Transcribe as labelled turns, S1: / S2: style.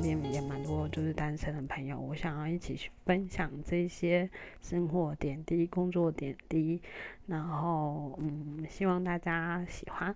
S1: 边也蛮多就是单身的朋友，我想要一起去分享这些生活点滴、工作点滴，然后嗯，希望大家喜欢。